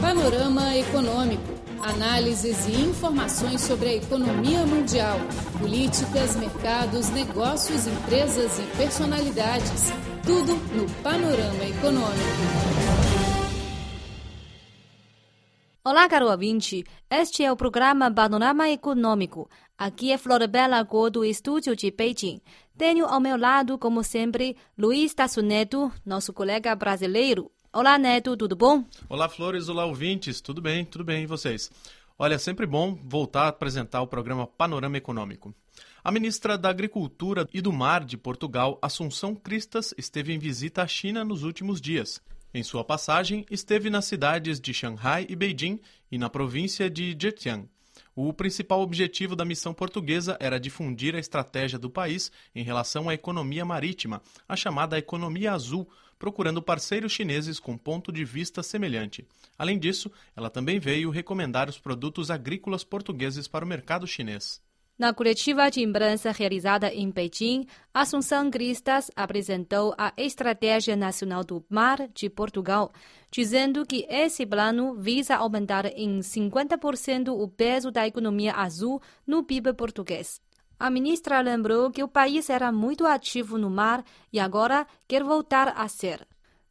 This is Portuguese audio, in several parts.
Panorama Econômico. Análises e informações sobre a economia mundial, políticas, mercados, negócios, empresas e personalidades. Tudo no Panorama Econômico. Olá, caro ouvinte. Este é o programa Panorama Econômico. Aqui é Floribela Go do estúdio de Beijing. Tenho ao meu lado, como sempre, Luiz Tasso Neto, nosso colega brasileiro. Olá, Neto, tudo bom? Olá, Flores, olá, ouvintes. Tudo bem, tudo bem, e vocês? Olha, sempre bom voltar a apresentar o programa Panorama Econômico. A ministra da Agricultura e do Mar de Portugal, Assunção Cristas, esteve em visita à China nos últimos dias. Em sua passagem, esteve nas cidades de Shanghai e Beijing e na província de Zhejiang. O principal objetivo da missão portuguesa era difundir a estratégia do país em relação à economia marítima, a chamada economia azul, procurando parceiros chineses com ponto de vista semelhante. Além disso, ela também veio recomendar os produtos agrícolas portugueses para o mercado chinês. Na coletiva de imprensa realizada em Pequim, Assunção Cristas apresentou a Estratégia Nacional do Mar de Portugal, dizendo que esse plano visa aumentar em 50% o peso da economia azul no PIB português. A ministra lembrou que o país era muito ativo no mar e agora quer voltar a ser.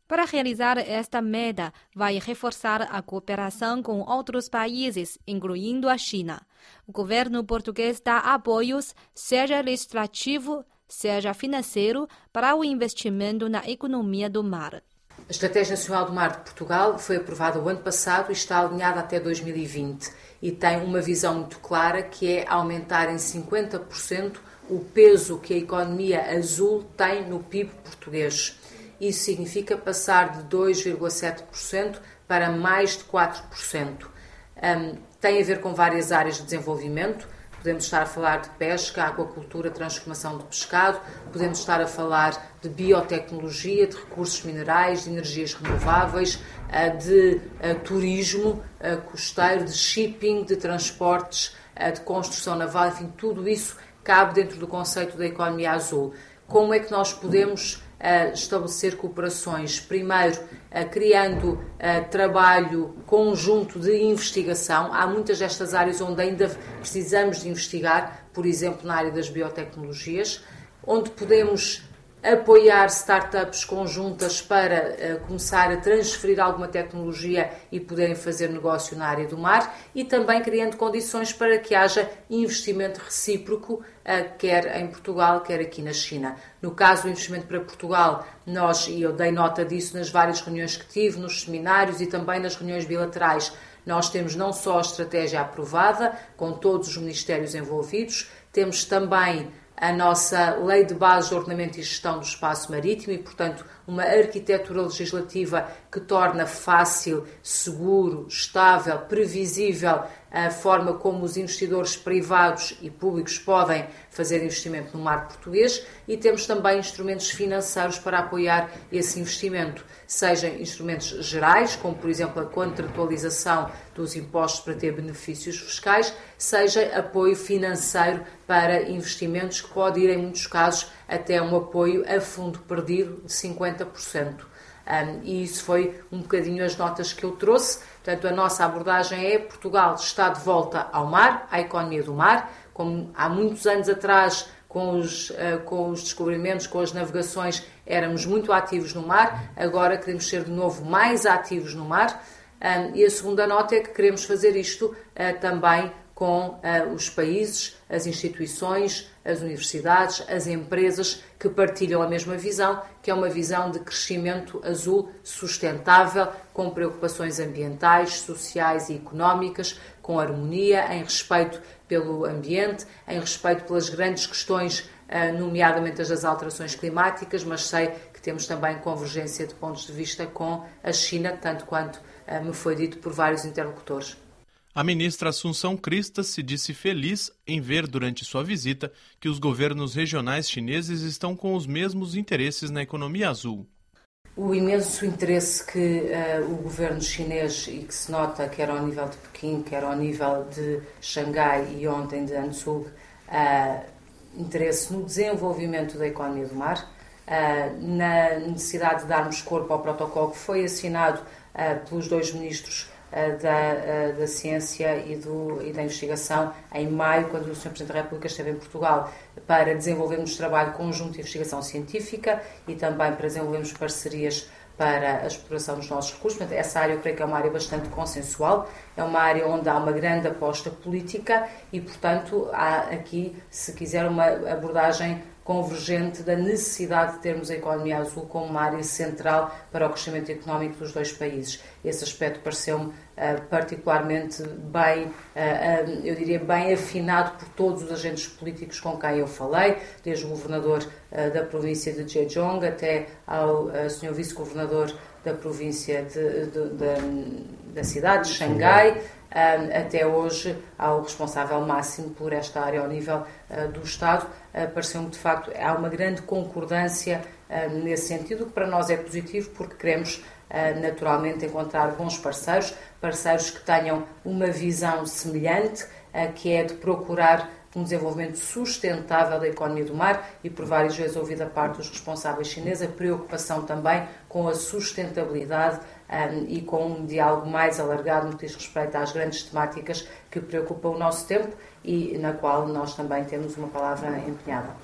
Para realizar esta meta, vai reforçar a cooperação com outros países, incluindo a China. O governo português dá apoios, seja legislativo, seja financeiro, para o investimento na economia do mar. A Estratégia Nacional do Mar de Portugal foi aprovada o ano passado e está alinhada até 2020 e tem uma visão muito clara que é aumentar em 50% o peso que a economia azul tem no PIB português. Isso significa passar de 2,7% para mais de 4%. Um, tem a ver com várias áreas de desenvolvimento. Podemos estar a falar de pesca, aquacultura, transformação de pescado, podemos estar a falar de biotecnologia, de recursos minerais, de energias renováveis, ah, de ah, turismo ah, costeiro, de shipping, de transportes, de construção naval, enfim, tudo isso cabe dentro do conceito da economia azul. Como é que nós podemos a estabelecer cooperações, primeiro criando trabalho conjunto de investigação. Há muitas destas áreas onde ainda precisamos de investigar, por exemplo, na área das biotecnologias, onde podemos apoiar startups conjuntas para uh, começar a transferir alguma tecnologia e poderem fazer negócio na área do mar e também criando condições para que haja investimento recíproco, uh, quer em Portugal, quer aqui na China. No caso do investimento para Portugal, nós, e eu dei nota disso nas várias reuniões que tive, nos seminários e também nas reuniões bilaterais, nós temos não só a estratégia aprovada, com todos os ministérios envolvidos, temos também a nossa Lei de Base de Ordenamento e Gestão do Espaço Marítimo e, portanto, uma arquitetura legislativa que torna fácil, seguro, estável, previsível a forma como os investidores privados e públicos podem fazer investimento no mar português e temos também instrumentos financeiros para apoiar esse investimento, sejam instrumentos gerais, como por exemplo a contratualização dos impostos para ter benefícios fiscais, seja apoio financeiro para investimentos que pode ir em muitos casos até um apoio a fundo perdido de 50%. Um, e isso foi um bocadinho as notas que eu trouxe. Portanto, a nossa abordagem é Portugal está de volta ao mar, à economia do mar, como há muitos anos atrás, com os, uh, com os descobrimentos, com as navegações, éramos muito ativos no mar, agora queremos ser de novo mais ativos no mar. E a segunda nota é que queremos fazer isto uh, também com uh, os países, as instituições, as universidades, as empresas que partilham a mesma visão, que é uma visão de crescimento azul sustentável, com preocupações ambientais, sociais e económicas, com harmonia, em respeito pelo ambiente, em respeito pelas grandes questões, uh, nomeadamente as das alterações climáticas, mas sei que temos também convergência de pontos de vista com a China, tanto quanto uh, me foi dito por vários interlocutores. A ministra Assunção Cristas se disse feliz em ver durante sua visita que os governos regionais chineses estão com os mesmos interesses na economia azul. O imenso interesse que uh, o governo chinês, e que se nota quer ao nível de Pequim, quer ao nível de Xangai e ontem de Anzug, uh, interesse no desenvolvimento da economia do mar, uh, na necessidade de darmos corpo ao protocolo que foi assinado pelos dois ministros da, da Ciência e, do, e da Investigação em maio, quando o Sr. Presidente da República esteve em Portugal, para desenvolvermos trabalho conjunto de investigação científica e também para desenvolvermos parcerias para a exploração dos nossos recursos. Portanto, essa área eu creio que é uma área bastante consensual, é uma área onde há uma grande aposta política e, portanto, há aqui, se quiser, uma abordagem convergente da necessidade de termos a economia azul como uma área central para o crescimento económico dos dois países. Esse aspecto pareceu-me uh, particularmente bem, uh, uh, eu diria, bem afinado por todos os agentes políticos com quem eu falei, desde o governador da província de Zhejiang até ao senhor vice-governador da província de, de, de, da cidade de Xangai até hoje ao responsável máximo por esta área ao nível ah, do Estado. Ah, pareceu-me, de facto, há uma grande concordância ah, nesse sentido, que para nós é positivo porque queremos naturalmente encontrar bons parceiros, parceiros que tenham uma visão semelhante, que é de procurar um desenvolvimento sustentável da economia do mar e por várias vezes ouvi da parte dos responsáveis chineses a preocupação também com a sustentabilidade um, e com um diálogo mais alargado no que diz respeito às grandes temáticas que preocupam o nosso tempo e na qual nós também temos uma palavra empenhada.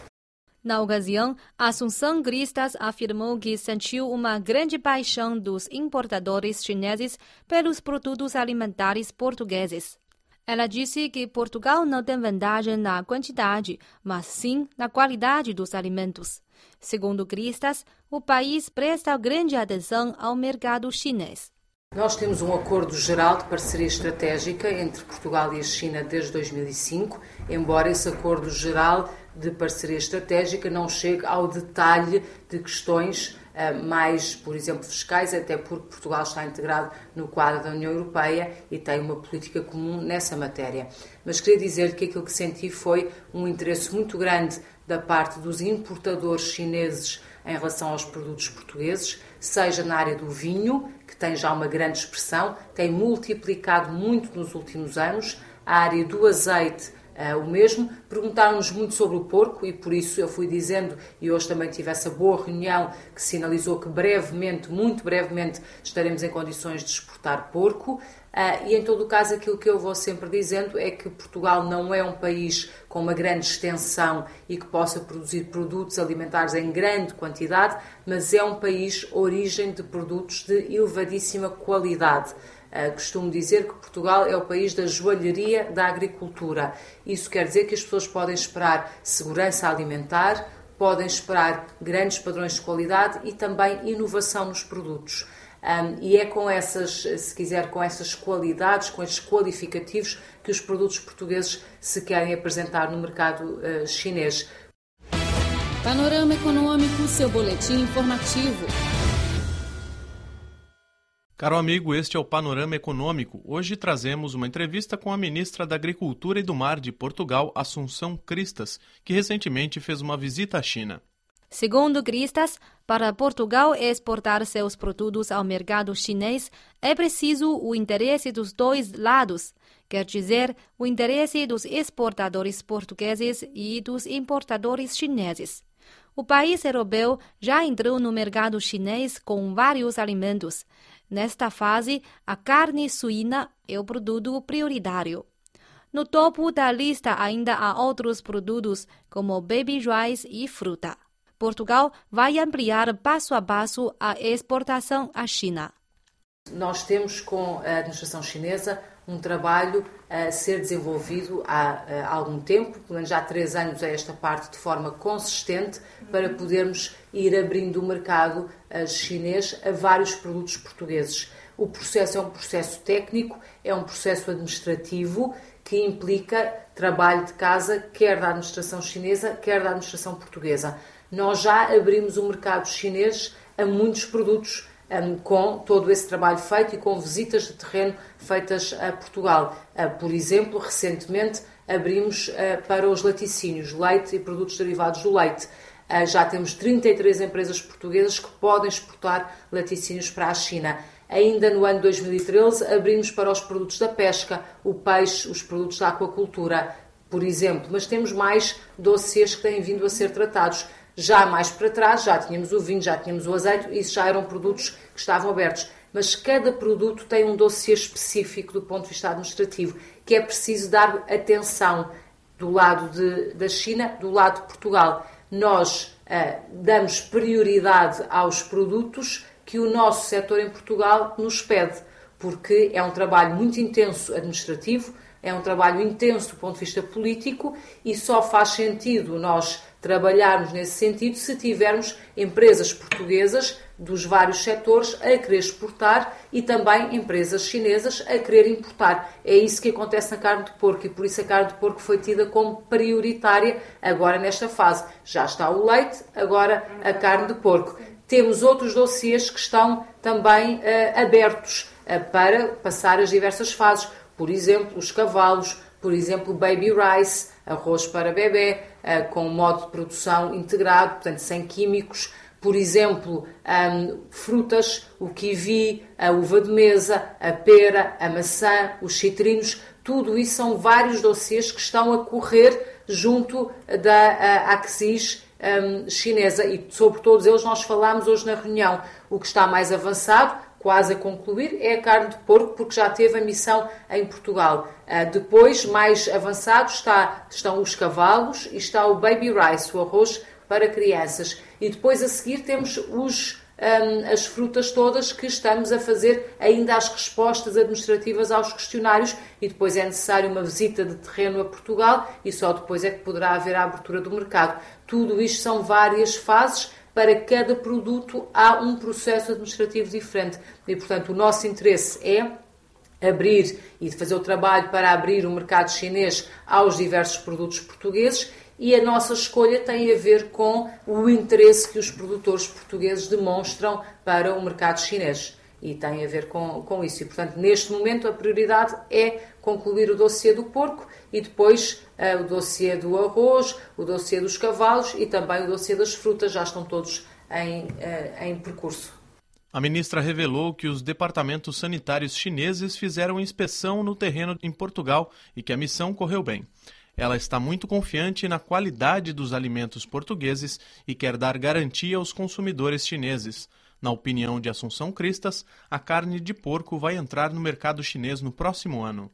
Na ocasião, Assunção Gristas afirmou que sentiu uma grande paixão dos importadores chineses pelos produtos alimentares portugueses. Ela disse que Portugal não tem vantagem na quantidade, mas sim na qualidade dos alimentos. Segundo Cristas, o país presta grande atenção ao mercado chinês. Nós temos um acordo geral de parceria estratégica entre Portugal e a China desde 2005, embora esse acordo geral de parceria estratégica não chegue ao detalhe de questões mais, por exemplo, fiscais, até porque Portugal está integrado no quadro da União Europeia e tem uma política comum nessa matéria. Mas queria dizer que aquilo que senti foi um interesse muito grande da parte dos importadores chineses em relação aos produtos portugueses, seja na área do vinho, que tem já uma grande expressão, tem multiplicado muito nos últimos anos, a área do azeite Uh, o mesmo. Perguntaram-nos muito sobre o porco e por isso eu fui dizendo, e hoje também tive essa boa reunião que sinalizou que brevemente, muito brevemente, estaremos em condições de exportar porco. Uh, e em todo o caso, aquilo que eu vou sempre dizendo é que Portugal não é um país com uma grande extensão e que possa produzir produtos alimentares em grande quantidade, mas é um país origem de produtos de elevadíssima qualidade. Uh, costumo dizer que Portugal é o país da joalheria da agricultura. Isso quer dizer que as pessoas podem esperar segurança alimentar, podem esperar grandes padrões de qualidade e também inovação nos produtos. Um, e é com essas, se quiser, com essas qualidades, com esses qualificativos, que os produtos portugueses se querem apresentar no mercado uh, chinês. Panorama Econômico, seu boletim informativo. Caro amigo, este é o Panorama Econômico. Hoje trazemos uma entrevista com a ministra da Agricultura e do Mar de Portugal, Assunção Cristas, que recentemente fez uma visita à China. Segundo Cristas, para Portugal exportar seus produtos ao mercado chinês é preciso o interesse dos dois lados, quer dizer, o interesse dos exportadores portugueses e dos importadores chineses. O país europeu já entrou no mercado chinês com vários alimentos. Nesta fase, a carne suína é o produto prioritário. No topo da lista ainda há outros produtos, como baby rice e fruta. Portugal vai ampliar passo a passo a exportação à China. Nós temos com a administração chinesa um trabalho a ser desenvolvido há, há algum tempo, pelo menos há três anos a esta parte, de forma consistente, para podermos ir abrindo o mercado chinês a vários produtos portugueses. O processo é um processo técnico, é um processo administrativo que implica trabalho de casa, quer da administração chinesa, quer da administração portuguesa. Nós já abrimos o mercado chinês a muitos produtos um, com todo esse trabalho feito e com visitas de terreno feitas a Portugal. Uh, por exemplo, recentemente abrimos uh, para os laticínios, leite e produtos derivados do leite. Uh, já temos 33 empresas portuguesas que podem exportar laticínios para a China. Ainda no ano 2013 abrimos para os produtos da pesca, o peixe, os produtos da aquacultura, por exemplo, mas temos mais dossiês que têm vindo a ser tratados. Já mais para trás, já tínhamos o vinho, já tínhamos o azeite, isso já eram produtos que estavam abertos. mas cada produto tem um dossiê específico do ponto de vista administrativo, que é preciso dar atenção do lado de, da China, do lado de Portugal. Nós uh, damos prioridade aos produtos que o nosso setor em Portugal nos pede, porque é um trabalho muito intenso administrativo, é um trabalho intenso do ponto de vista político e só faz sentido nós trabalharmos nesse sentido se tivermos empresas portuguesas dos vários setores a querer exportar e também empresas chinesas a querer importar. É isso que acontece na carne de porco e por isso a carne de porco foi tida como prioritária agora nesta fase. Já está o leite, agora a carne de porco. Temos outros dossiês que estão também uh, abertos uh, para passar as diversas fases por exemplo, os cavalos, por exemplo, baby rice, arroz para bebê, eh, com modo de produção integrado, portanto, sem químicos. Por exemplo, frutas, o kiwi, a uva de mesa, a pera, a maçã, os citrinos, tudo isso são vários dossiês que estão a correr junto da Axis um, chinesa e sobre todos eles nós falámos hoje na reunião. O que está mais avançado quase a concluir, é a carne de porco, porque já teve a missão em Portugal. Uh, depois, mais avançado, está, estão os cavalos e está o baby rice, o arroz para crianças. E depois, a seguir, temos os, as frutas todas que estamos a fazer ainda as respostas administrativas aos questionários e depois é necessário uma visita de terreno a Portugal e só depois é que poderá haver a abertura do mercado. Tudo isto são várias fases para cada produto há um processo administrativo diferente. E, portanto, o nosso interesse é abrir e fazer o trabalho para abrir o mercado chinês aos diversos produtos portugueses e a nossa escolha tem a ver com o interesse que os produtores portugueses demonstram para o mercado chinês. E tem a ver com, com isso. E, portanto, neste momento, a prioridade é concluir o dossiê do porco e depois uh, o dossiê do arroz, o dossiê dos cavalos e também o dossiê das frutas, já estão todos em, uh, em percurso. A ministra revelou que os departamentos sanitários chineses fizeram inspeção no terreno em Portugal e que a missão correu bem. Ela está muito confiante na qualidade dos alimentos portugueses e quer dar garantia aos consumidores chineses. Na opinião de Assunção Cristas, a carne de porco vai entrar no mercado chinês no próximo ano.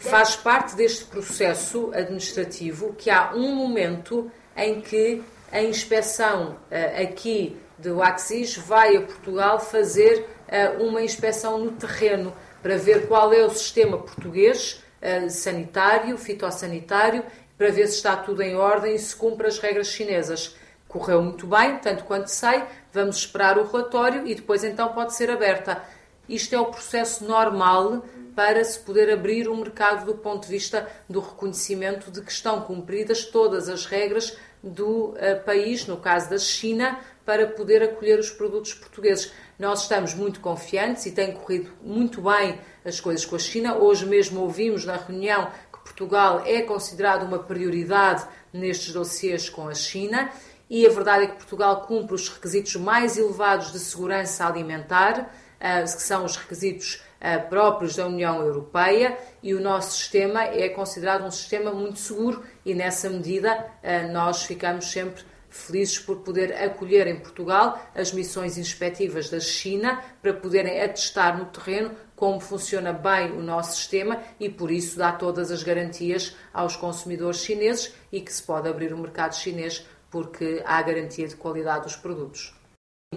Faz parte deste processo administrativo que há um momento em que a inspeção uh, aqui do Axis vai a Portugal fazer uh, uma inspeção no terreno para ver qual é o sistema português uh, sanitário, fitossanitário, para ver se está tudo em ordem e se cumpre as regras chinesas. Correu muito bem, tanto quanto sei, vamos esperar o relatório e depois então pode ser aberta. Isto é o processo normal para se poder abrir o mercado do ponto de vista do reconhecimento de que estão cumpridas todas as regras do uh, país, no caso da China, para poder acolher os produtos portugueses. Nós estamos muito confiantes e tem corrido muito bem as coisas com a China. Hoje mesmo ouvimos na reunião que Portugal é considerado uma prioridade nestes dossiês com a China e a verdade é que Portugal cumpre os requisitos mais elevados de segurança alimentar, uh, que são os requisitos uh, próprios da União Europeia, e o nosso sistema é considerado um sistema muito seguro e, nessa medida, uh, nós ficamos sempre felizes por poder acolher em Portugal as missões inspectivas da China para poderem atestar no terreno como funciona bem o nosso sistema e por isso dá todas as garantias aos consumidores chineses e que se pode abrir o mercado chinês porque há garantia de qualidade dos produtos.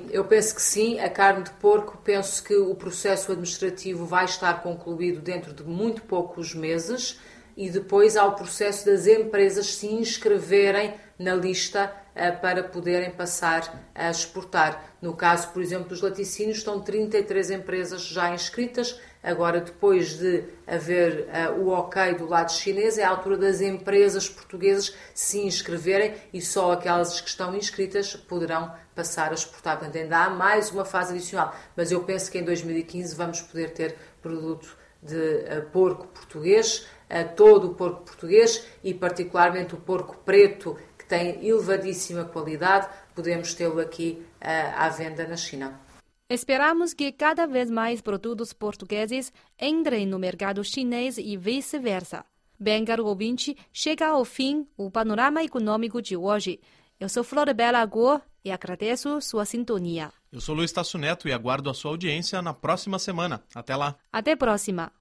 Eu penso que sim, a carne de porco, penso que o processo administrativo vai estar concluído dentro de muito poucos meses e depois há o processo das empresas se inscreverem na lista uh, para poderem passar a exportar. No caso, por exemplo, dos laticínios, estão 33 empresas já inscritas. Agora, depois de haver uh, o ok do lado chinês, é a altura das empresas portuguesas se inscreverem e só aquelas que estão inscritas poderão passar a exportar. Portanto, ainda há mais uma fase adicional. Mas eu penso que em 2015 vamos poder ter produto de uh, porco português a todo o porco português e, particularmente, o porco preto, que tem elevadíssima qualidade, podemos tê-lo aqui uh, à venda na China. Esperamos que cada vez mais produtos portugueses entrem no mercado chinês e vice-versa. Bem, caro ouvinte, chega ao fim o panorama econômico de hoje. Eu sou Flor Bela Agor e agradeço sua sintonia. Eu sou Luiz Tasso Neto e aguardo a sua audiência na próxima semana. Até lá. Até próxima.